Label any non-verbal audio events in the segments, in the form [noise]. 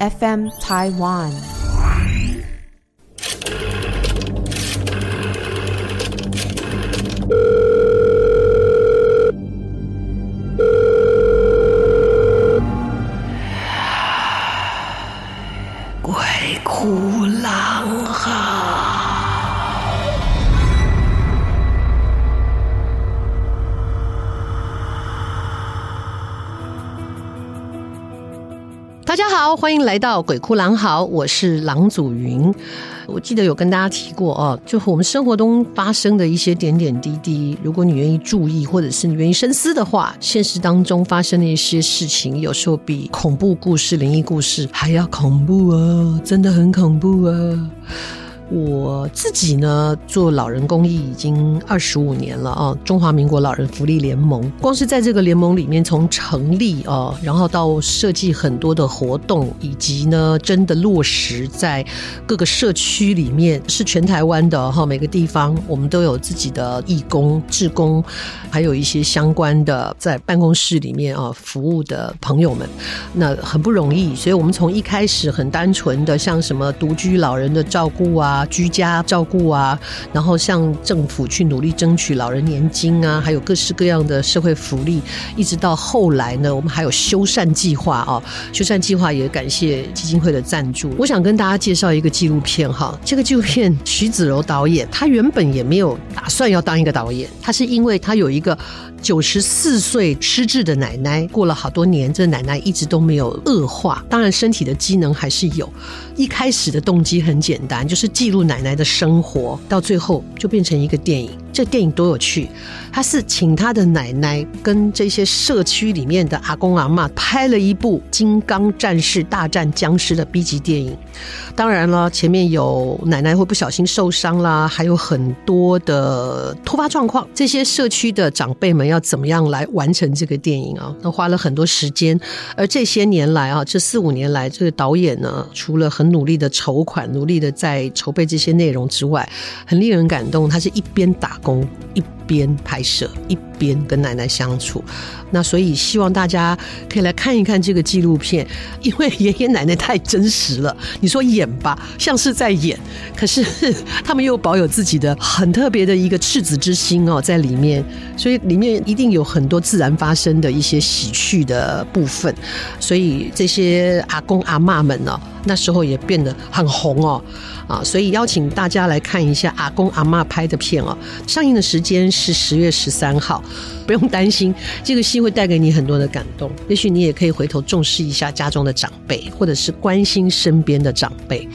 FM Taiwan。欢迎来到鬼哭狼嚎，我是郎祖筠。我记得有跟大家提过哦，就我们生活中发生的一些点点滴滴，如果你愿意注意，或者是你愿意深思的话，现实当中发生的一些事情，有时候比恐怖故事、灵异故事还要恐怖啊，真的很恐怖啊。我自己呢，做老人公益已经二十五年了啊！中华民国老人福利联盟，光是在这个联盟里面，从成立啊，然后到设计很多的活动，以及呢，真的落实在各个社区里面，是全台湾的哈，每个地方我们都有自己的义工、志工，还有一些相关的在办公室里面啊服务的朋友们，那很不容易。所以我们从一开始很单纯的，像什么独居老人的照顾啊。啊，居家照顾啊，然后向政府去努力争取老人年金啊，还有各式各样的社会福利，一直到后来呢，我们还有修缮计划啊，修缮计划也感谢基金会的赞助。我想跟大家介绍一个纪录片哈，这个纪录片徐子柔导演，他原本也没有打算要当一个导演，他是因为他有一个九十四岁失智的奶奶，过了好多年，这奶奶一直都没有恶化，当然身体的机能还是有。一开始的动机很简单，就是记录奶奶的生活，到最后就变成一个电影。这电影多有趣！他是请他的奶奶跟这些社区里面的阿公阿嬷拍了一部《金刚战士大战僵尸》的 B 级电影。当然了，前面有奶奶会不小心受伤啦，还有很多的突发状况。这些社区的长辈们要怎么样来完成这个电影啊？那花了很多时间。而这些年来啊，这四五年来，这个导演呢，除了很努力的筹款、努力的在筹备这些内容之外，很令人感动。他是一边打工一边拍摄，一边跟奶奶相处。那所以希望大家可以来看一看这个纪录片，因为爷爷奶奶太真实了。你说演吧，像是在演，可是他们又保有自己的很特别的一个赤子之心哦，在里面。所以里面一定有很多自然发生的一些喜剧的部分。所以这些阿公阿嬷们呢，那时候也变得很红哦。啊，所以邀请大家来看一下阿公阿嬷拍的片哦。上映的时间是十月十三号，不用担心这个戏会带给你很多的感动。也许你也可以回头重视一下家中的长辈，或者是关心身边的长辈。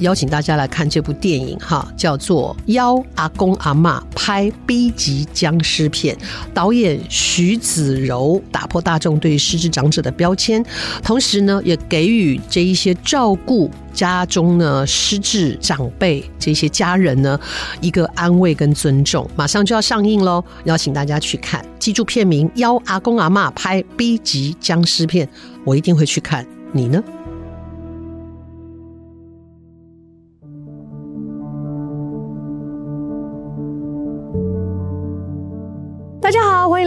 邀请大家来看这部电影哈，叫做《邀阿公阿嬷拍 B 级僵尸片》，导演徐子柔打破大众对失智长者的标签，同时呢，也给予这一些照顾家中呢失智长辈这些家人呢一个安慰跟尊重。马上就要上映喽，邀请大家去看，记住片名《邀阿公阿嬷拍 B 级僵尸片》，我一定会去看，你呢？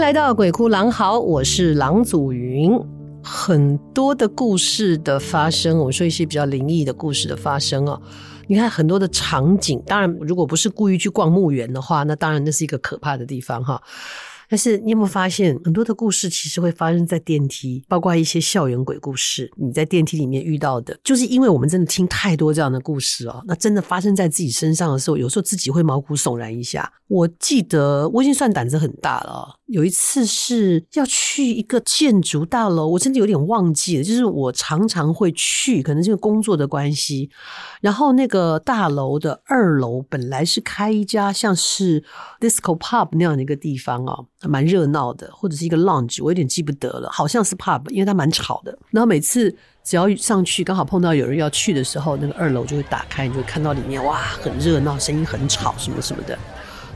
来到鬼哭狼嚎，我是狼祖云。很多的故事的发生，我们说一些比较灵异的故事的发生哦。你看很多的场景，当然如果不是故意去逛墓园的话，那当然那是一个可怕的地方哈。但是你有没有发现，很多的故事其实会发生在电梯，包括一些校园鬼故事。你在电梯里面遇到的，就是因为我们真的听太多这样的故事哦。那真的发生在自己身上的时候，有时候自己会毛骨悚然一下。我记得我已经算胆子很大了。有一次是要去一个建筑大楼，我真的有点忘记了。就是我常常会去，可能是因为工作的关系。然后那个大楼的二楼本来是开一家像是 disco pub 那样的一个地方哦，蛮热闹的，或者是一个 lounge，我有点记不得了，好像是 pub，因为它蛮吵的。然后每次只要上去，刚好碰到有人要去的时候，那个二楼就会打开，你就会看到里面哇，很热闹，声音很吵，什么什么的。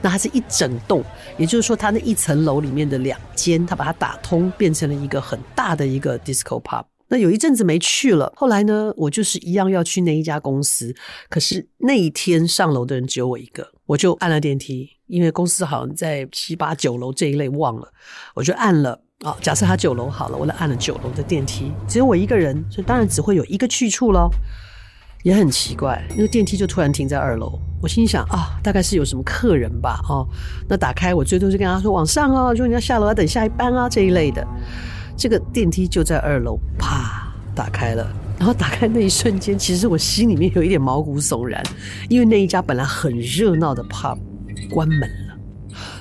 那它是一整栋，也就是说，它那一层楼里面的两间，它把它打通，变成了一个很大的一个 disco pub。那有一阵子没去了，后来呢，我就是一样要去那一家公司，可是那一天上楼的人只有我一个，我就按了电梯，因为公司好像在七八九楼这一类，忘了，我就按了。哦，假设他九楼好了，我来按了九楼的电梯，只有我一个人，所以当然只会有一个去处喽。也很奇怪，那个电梯就突然停在二楼。我心想啊，大概是有什么客人吧，哦，那打开，我最多就跟他说往上哦，如果你要下楼要等下一班啊这一类的。这个电梯就在二楼，啪打开了。然后打开那一瞬间，其实我心里面有一点毛骨悚然，因为那一家本来很热闹的 pub 关门了，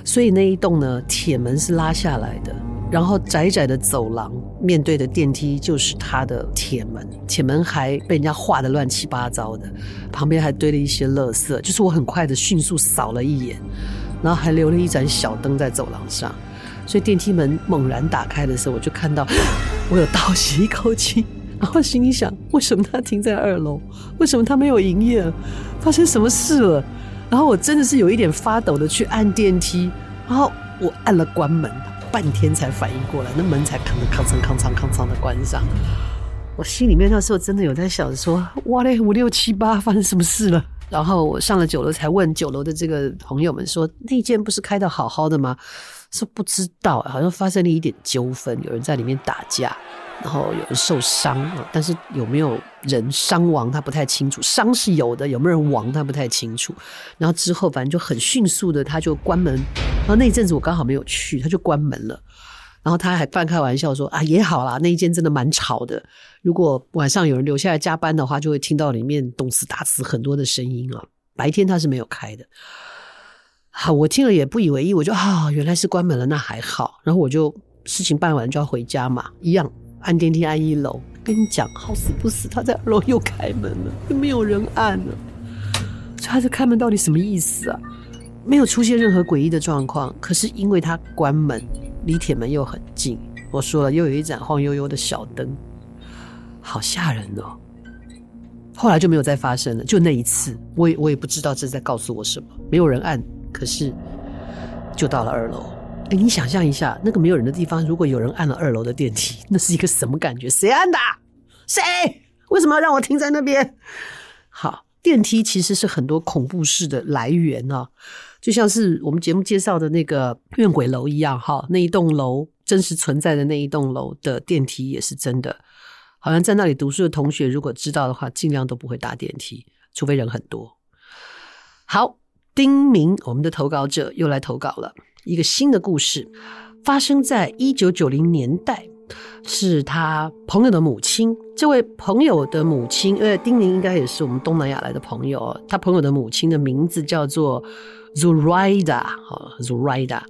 所以那一栋呢铁门是拉下来的。然后窄窄的走廊，面对的电梯就是它的铁门，铁门还被人家画得乱七八糟的，旁边还堆了一些垃圾。就是我很快的迅速扫了一眼，然后还留了一盏小灯在走廊上，所以电梯门猛然打开的时候，我就看到，[gasps] 我有倒吸一口气，[laughs] 然后心里想：为什么它停在二楼？为什么它没有营业？发生什么事了？然后我真的是有一点发抖的去按电梯，然后我按了关门。半天才反应过来，那门才吭吭吭吭吭吭吭的关上。我心里面那时候真的有在想说：哇嘞，五六七八发生什么事了？然后我上了九楼才问九楼的这个朋友们说：那间不是开得好好的吗？说不知道，好像发生了一点纠纷，有人在里面打架。然后有人受伤啊，但是有没有人伤亡他不太清楚，伤是有的，有没有人亡他不太清楚。然后之后反正就很迅速的他就关门，然后那一阵子我刚好没有去，他就关门了。然后他还半开玩笑说啊，也好啦，那一间真的蛮吵的，如果晚上有人留下来加班的话，就会听到里面动词打词很多的声音啊。白天他是没有开的。好，我听了也不以为意，我就啊，原来是关门了，那还好。然后我就事情办完就要回家嘛，一样。按电梯按一楼，跟你讲，好死不死，他在二楼又开门了，又没有人按了。所以他这开门到底什么意思啊？没有出现任何诡异的状况，可是因为他关门，离铁门又很近。我说了，又有一盏晃悠悠的小灯，好吓人哦。后来就没有再发生了，就那一次，我也我也不知道这是在告诉我什么。没有人按，可是就到了二楼。你想象一下，那个没有人的地方，如果有人按了二楼的电梯，那是一个什么感觉？谁按的？谁？为什么要让我停在那边？好，电梯其实是很多恐怖事的来源啊，就像是我们节目介绍的那个怨鬼楼一样，哈，那一栋楼真实存在的那一栋楼的电梯也是真的。好像在那里读书的同学，如果知道的话，尽量都不会搭电梯，除非人很多。好，丁明，我们的投稿者又来投稿了。一个新的故事发生在一九九零年代，是他朋友的母亲。这位朋友的母亲，呃丁宁应该也是我们东南亚来的朋友。他朋友的母亲的名字叫做 Zuraida，好，Zuraida。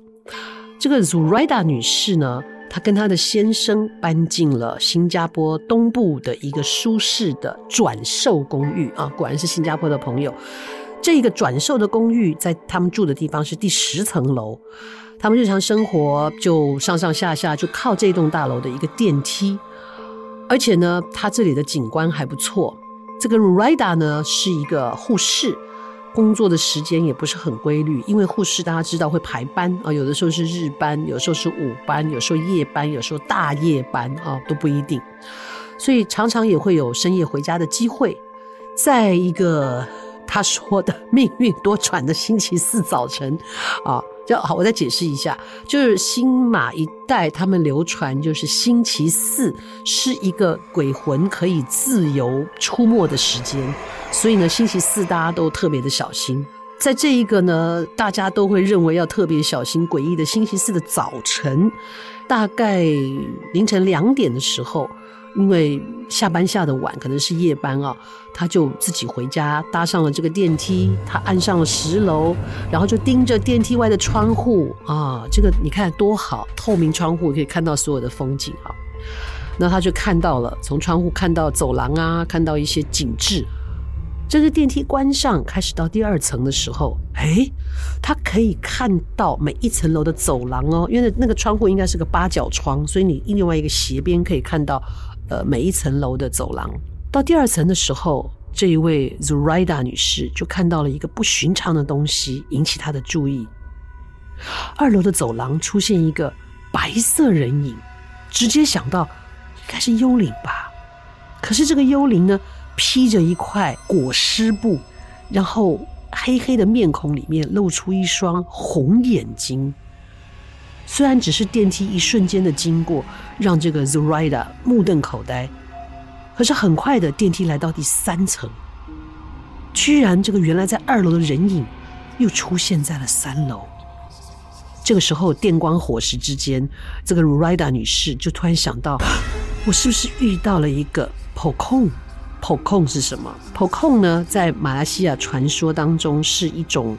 这个 Zuraida 女士呢，她跟她的先生搬进了新加坡东部的一个舒适的转售公寓啊，果然是新加坡的朋友。这个转售的公寓在他们住的地方是第十层楼，他们日常生活就上上下下就靠这栋大楼的一个电梯，而且呢，它这里的景观还不错。这个 Rida 呢是一个护士，工作的时间也不是很规律，因为护士大家知道会排班啊，有的时候是日班，有时候是午班，有时候夜班，有时候大夜班啊，都不一定，所以常常也会有深夜回家的机会，在一个。他说的命运多舛的星期四早晨，啊，就好，我再解释一下，就是新马一带他们流传，就是星期四是一个鬼魂可以自由出没的时间，所以呢，星期四大家都特别的小心。在这一个呢，大家都会认为要特别小心诡异的星期四的早晨，大概凌晨两点的时候。因为下班下的晚，可能是夜班啊，他就自己回家，搭上了这个电梯，他按上了十楼，然后就盯着电梯外的窗户啊，这个你看多好，透明窗户可以看到所有的风景啊。那他就看到了，从窗户看到走廊啊，看到一些景致。这个电梯关上，开始到第二层的时候，诶，他可以看到每一层楼的走廊哦，因为那个窗户应该是个八角窗，所以你另外一个斜边可以看到。呃，每一层楼的走廊，到第二层的时候，这一位 Zuraida 女士就看到了一个不寻常的东西，引起她的注意。二楼的走廊出现一个白色人影，直接想到应该是幽灵吧。可是这个幽灵呢，披着一块裹尸布，然后黑黑的面孔里面露出一双红眼睛。虽然只是电梯一瞬间的经过，让这个 Zoraida 目瞪口呆，可是很快的电梯来到第三层，居然这个原来在二楼的人影又出现在了三楼。这个时候电光火石之间，这个 Zoraida 女士就突然想到，我是不是遇到了一个 Pocong？Pocong 是什么？Pocong 呢，在马来西亚传说当中是一种，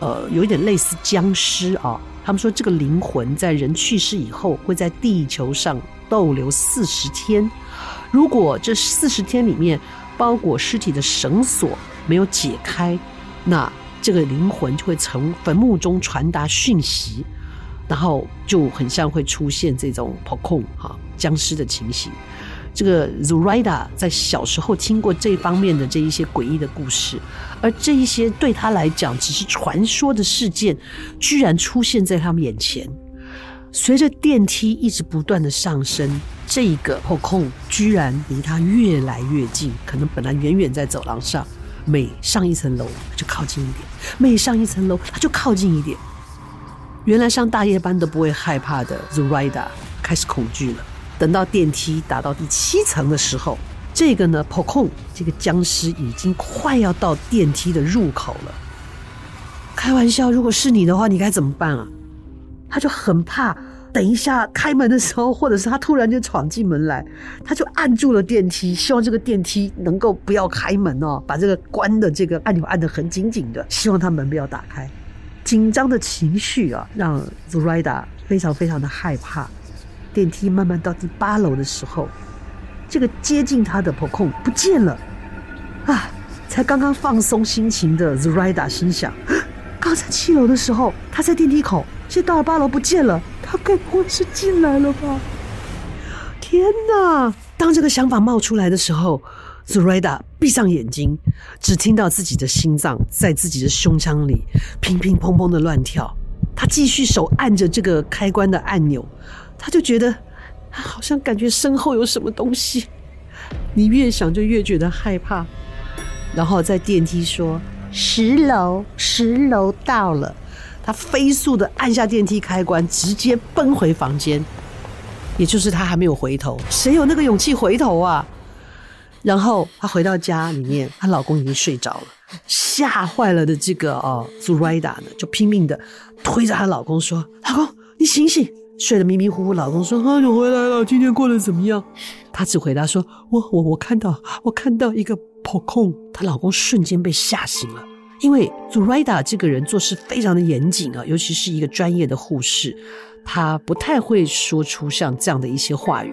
呃，有一点类似僵尸啊。他们说，这个灵魂在人去世以后，会在地球上逗留四十天。如果这四十天里面包裹尸体的绳索没有解开，那这个灵魂就会从坟墓中传达讯息，然后就很像会出现这种 Pocong 哈僵尸的情形。这个 Zoraida 在小时候听过这方面的这一些诡异的故事，而这一些对他来讲只是传说的事件，居然出现在他们眼前。随着电梯一直不断的上升，这一个 Pocong 居然离他越来越近，可能本来远远在走廊上，每上一层楼就靠近一点，每上一层楼他就靠近一点。原来上大夜班都不会害怕的 Zoraida 开始恐惧了。等到电梯达到第七层的时候，这个呢，Pocong 这个僵尸已经快要到电梯的入口了。开玩笑，如果是你的话，你该怎么办啊？他就很怕，等一下开门的时候，或者是他突然就闯进门来，他就按住了电梯，希望这个电梯能够不要开门哦，把这个关的这个按钮按得很紧紧的，希望他门不要打开。紧张的情绪啊，让 Zoraida 非常非常的害怕。电梯慢慢到第八楼的时候，这个接近他的 Pocong 不见了啊！才刚刚放松心情的 Zoraida 心想：刚才七楼的时候他在电梯口，现在到了八楼不见了，他该不会是进来了吧？天哪！当这个想法冒出来的时候，Zoraida 闭上眼睛，只听到自己的心脏在自己的胸腔里乒乒乓乓的乱跳。他继续手按着这个开关的按钮。他就觉得，好像感觉身后有什么东西，你越想就越觉得害怕。然后在电梯说：“十楼，十楼到了。”他飞速的按下电梯开关，直接奔回房间。也就是他还没有回头，谁有那个勇气回头啊？然后他回到家里面，她老公已经睡着了，吓坏了的这个哦，Zoraida 呢，就拼命的推着她老公说：“老公，你醒醒！”睡得迷迷糊糊，老公说：“啊，你回来了，今天过得怎么样？”她只回答说：“我我我看到，我看到一个 Pocong。”她老公瞬间被吓醒了，因为 Zoraida 这个人做事非常的严谨啊，尤其是一个专业的护士，她不太会说出像这样的一些话语，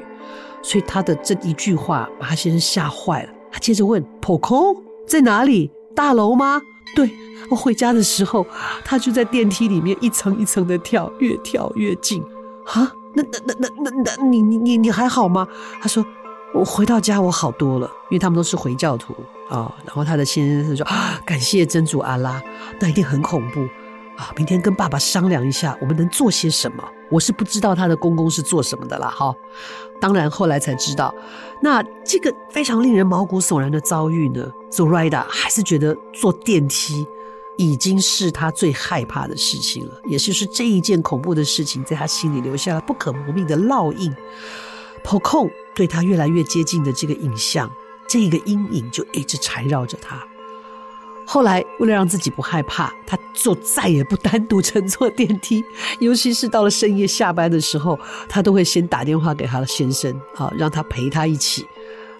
所以她的这一句话把她先生吓坏了。他接着问：“Pocong 在哪里？大楼吗？”“对，我回家的时候，他就在电梯里面一层一层的跳，越跳越近。”啊，那那那那那那，你你你你还好吗？他说，我回到家我好多了，因为他们都是回教徒啊、然后他的先生说啊，感谢真主阿拉，那一定很恐怖啊。明天跟爸爸商量一下，我们能做些什么？我是不知道他的公公是做什么的啦。哈、当然后来才知道，那这个非常令人毛骨悚然的遭遇呢，Zoraida 还是觉得坐电梯。已经是他最害怕的事情了，也就是这一件恐怖的事情，在他心里留下了不可磨灭的烙印。跑控对他越来越接近的这个影像，这个阴影就一直缠绕着他。后来，为了让自己不害怕，他就再也不单独乘坐电梯，[laughs] 尤其是到了深夜下班的时候，他都会先打电话给他的先生，啊，让他陪他一起，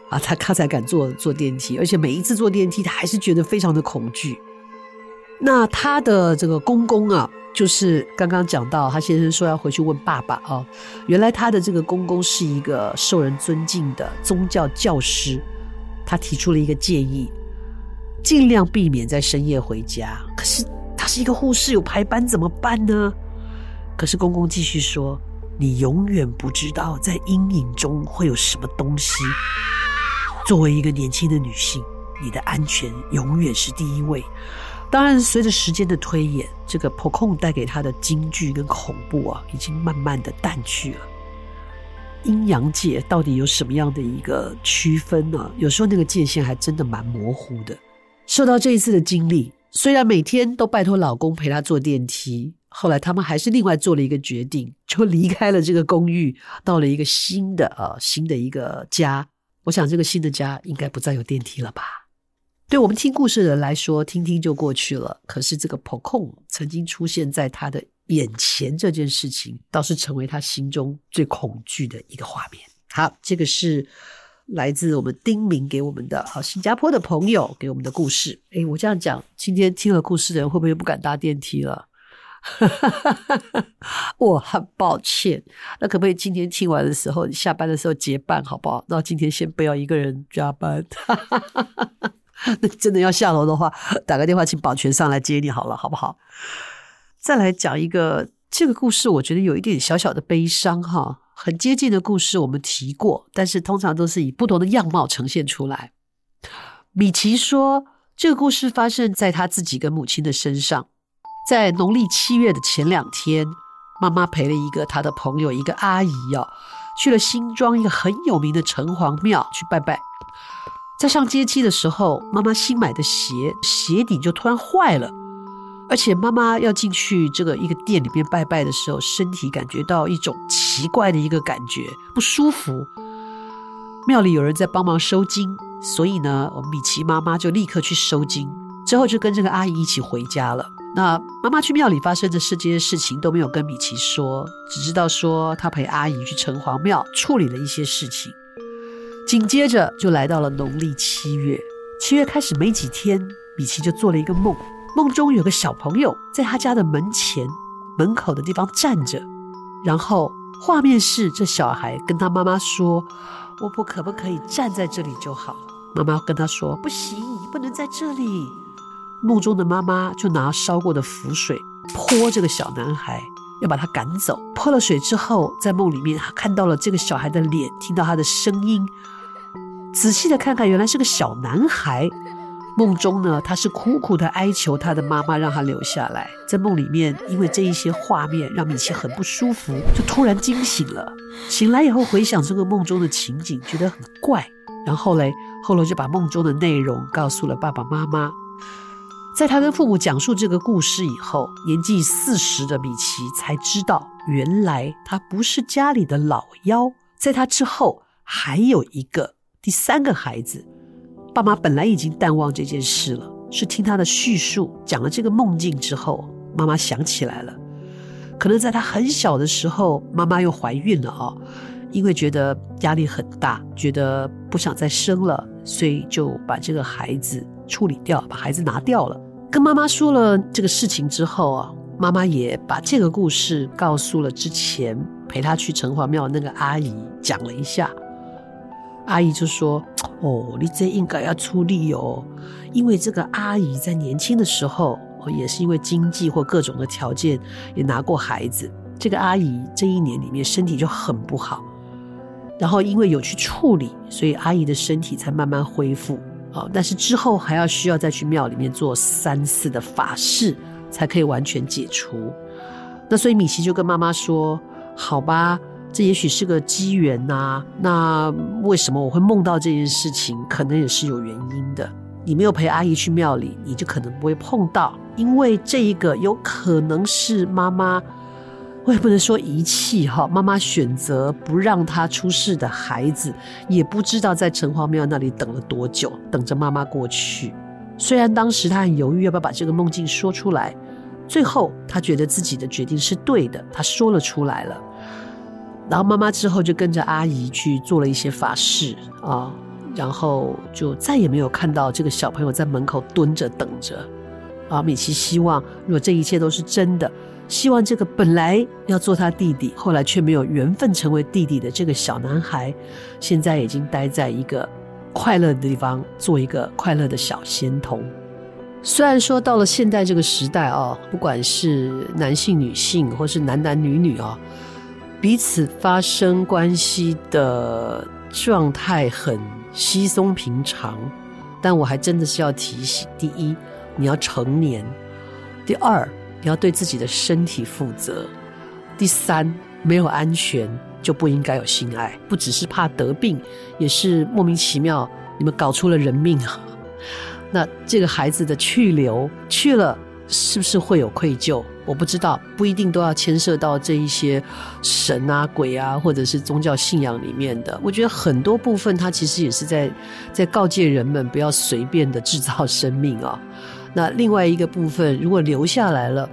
啊，他他才敢坐坐电梯。而且每一次坐电梯，他还是觉得非常的恐惧。那他的这个公公啊，就是刚刚讲到，他先生说要回去问爸爸啊。原来他的这个公公是一个受人尊敬的宗教教师，他提出了一个建议，尽量避免在深夜回家。可是他是一个护士，有排班怎么办呢？可是公公继续说：“你永远不知道在阴影中会有什么东西。作为一个年轻的女性，你的安全永远是第一位。”当然，随着时间的推演，这个 Pocong 带给他的惊惧跟恐怖啊，已经慢慢的淡去了。阴阳界到底有什么样的一个区分呢？有时候那个界限还真的蛮模糊的。受到这一次的经历，虽然每天都拜托老公陪她坐电梯，后来他们还是另外做了一个决定，就离开了这个公寓，到了一个新的呃新的一个家。我想这个新的家应该不再有电梯了吧？对我们听故事的人来说，听听就过去了。可是这个破控曾经出现在他的眼前，这件事情倒是成为他心中最恐惧的一个画面。好，这个是。来自我们丁明给我们的好新加坡的朋友给我们的故事。诶，我这样讲，今天听了故事的人会不会不敢搭电梯了？[laughs] 我很抱歉。那可不可以今天听完的时候，你下班的时候结伴好不好？那今天先不要一个人加班。[laughs] [laughs] 那真的要下楼的话，打个电话请保全上来接你好了，好不好？再来讲一个这个故事，我觉得有一点小小的悲伤哈。很接近的故事，我们提过，但是通常都是以不同的样貌呈现出来。米奇说，这个故事发生在他自己跟母亲的身上。在农历七月的前两天，妈妈陪了一个他的朋友，一个阿姨哦，去了新庄一个很有名的城隍庙去拜拜。在上阶梯的时候，妈妈新买的鞋鞋底就突然坏了。而且妈妈要进去这个一个店里面拜拜的时候，身体感觉到一种奇怪的一个感觉，不舒服。庙里有人在帮忙收金，所以呢，我们米奇妈妈就立刻去收金，之后就跟这个阿姨一起回家了。那妈妈去庙里发生的这些事情都没有跟米奇说，只知道说她陪阿姨去城隍庙处理了一些事情。紧接着就来到了农历七月，七月开始没几天，米奇就做了一个梦。梦中有个小朋友在他家的门前门口的地方站着，然后画面是这小孩跟他妈妈说：“我不可不可以站在这里就好？”妈妈跟他说：“不行，你不能在这里。”梦中的妈妈就拿烧过的符水泼这个小男孩，要把他赶走。泼了水之后，在梦里面他看到了这个小孩的脸，听到他的声音，仔细的看看，原来是个小男孩。梦中呢，他是苦苦的哀求他的妈妈让他留下来。在梦里面，因为这一些画面让米奇很不舒服，就突然惊醒了。醒来以后回想这个梦中的情景，觉得很怪。然后嘞，后来就把梦中的内容告诉了爸爸妈妈。在他跟父母讲述这个故事以后，年纪四十的米奇才知道，原来他不是家里的老幺。在他之后还有一个第三个孩子。爸妈本来已经淡忘这件事了，是听他的叙述讲了这个梦境之后，妈妈想起来了。可能在他很小的时候，妈妈又怀孕了啊，因为觉得压力很大，觉得不想再生了，所以就把这个孩子处理掉，把孩子拿掉了。跟妈妈说了这个事情之后啊，妈妈也把这个故事告诉了之前陪他去城隍庙那个阿姨，讲了一下。阿姨就说：“哦，你这应该要出力哦，因为这个阿姨在年轻的时候，也是因为经济或各种的条件，也拿过孩子。这个阿姨这一年里面身体就很不好，然后因为有去处理，所以阿姨的身体才慢慢恢复。哦，但是之后还要需要再去庙里面做三次的法事，才可以完全解除。那所以米奇就跟妈妈说：好吧。”这也许是个机缘呐，那为什么我会梦到这件事情？可能也是有原因的。你没有陪阿姨去庙里，你就可能不会碰到，因为这一个有可能是妈妈，我也不能说遗弃哈，妈妈选择不让他出世的孩子，也不知道在城隍庙那里等了多久，等着妈妈过去。虽然当时他很犹豫要不要把这个梦境说出来，最后他觉得自己的决定是对的，他说了出来了。然后妈妈之后就跟着阿姨去做了一些法事啊，然后就再也没有看到这个小朋友在门口蹲着等着。啊，米奇希望如果这一切都是真的，希望这个本来要做他弟弟，后来却没有缘分成为弟弟的这个小男孩，现在已经待在一个快乐的地方，做一个快乐的小仙童。虽然说到了现在这个时代啊，不管是男性、女性，或是男男女女啊。彼此发生关系的状态很稀松平常，但我还真的是要提醒：第一，你要成年；第二，你要对自己的身体负责；第三，没有安全就不应该有性爱，不只是怕得病，也是莫名其妙你们搞出了人命啊！那这个孩子的去留去了，是不是会有愧疚？我不知道，不一定都要牵涉到这一些神啊、鬼啊，或者是宗教信仰里面的。我觉得很多部分，它其实也是在在告诫人们不要随便的制造生命啊。那另外一个部分，如果留下来了，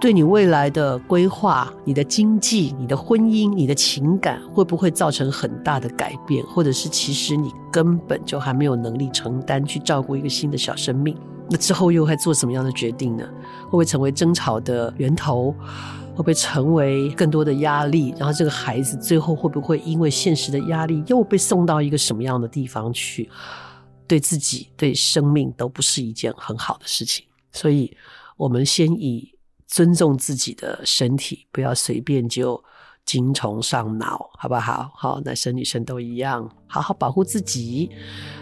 对你未来的规划、你的经济、你的婚姻、你的情感，会不会造成很大的改变？或者是其实你根本就还没有能力承担去照顾一个新的小生命？那之后又会做什么样的决定呢？会不会成为争吵的源头？会不会成为更多的压力？然后这个孩子最后会不会因为现实的压力又被送到一个什么样的地方去？对自己、对生命都不是一件很好的事情。所以，我们先以尊重自己的身体，不要随便就精虫上脑，好不好？好，男生女生都一样，好好保护自己。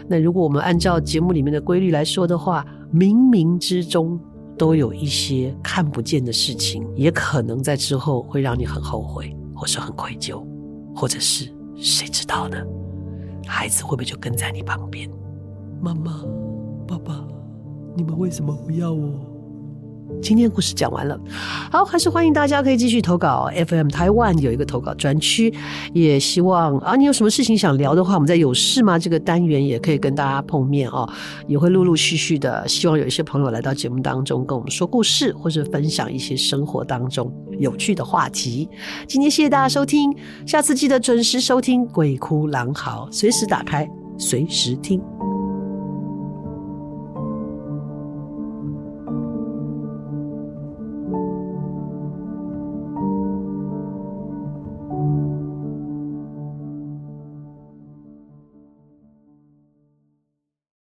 那如果我们按照节目里面的规律来说的话，冥冥之中都有一些看不见的事情，也可能在之后会让你很后悔，或是很愧疚，或者是谁知道呢？孩子会不会就跟在你旁边？妈妈、爸爸，你们为什么不要我？今天故事讲完了，好，还是欢迎大家可以继续投稿。FM 台湾有一个投稿专区，也希望啊，你有什么事情想聊的话，我们在有事吗这个单元也可以跟大家碰面哦，也会陆陆续续的，希望有一些朋友来到节目当中跟我们说故事，或者分享一些生活当中有趣的话题。今天谢谢大家收听，下次记得准时收听《鬼哭狼嚎》，随时打开，随时听。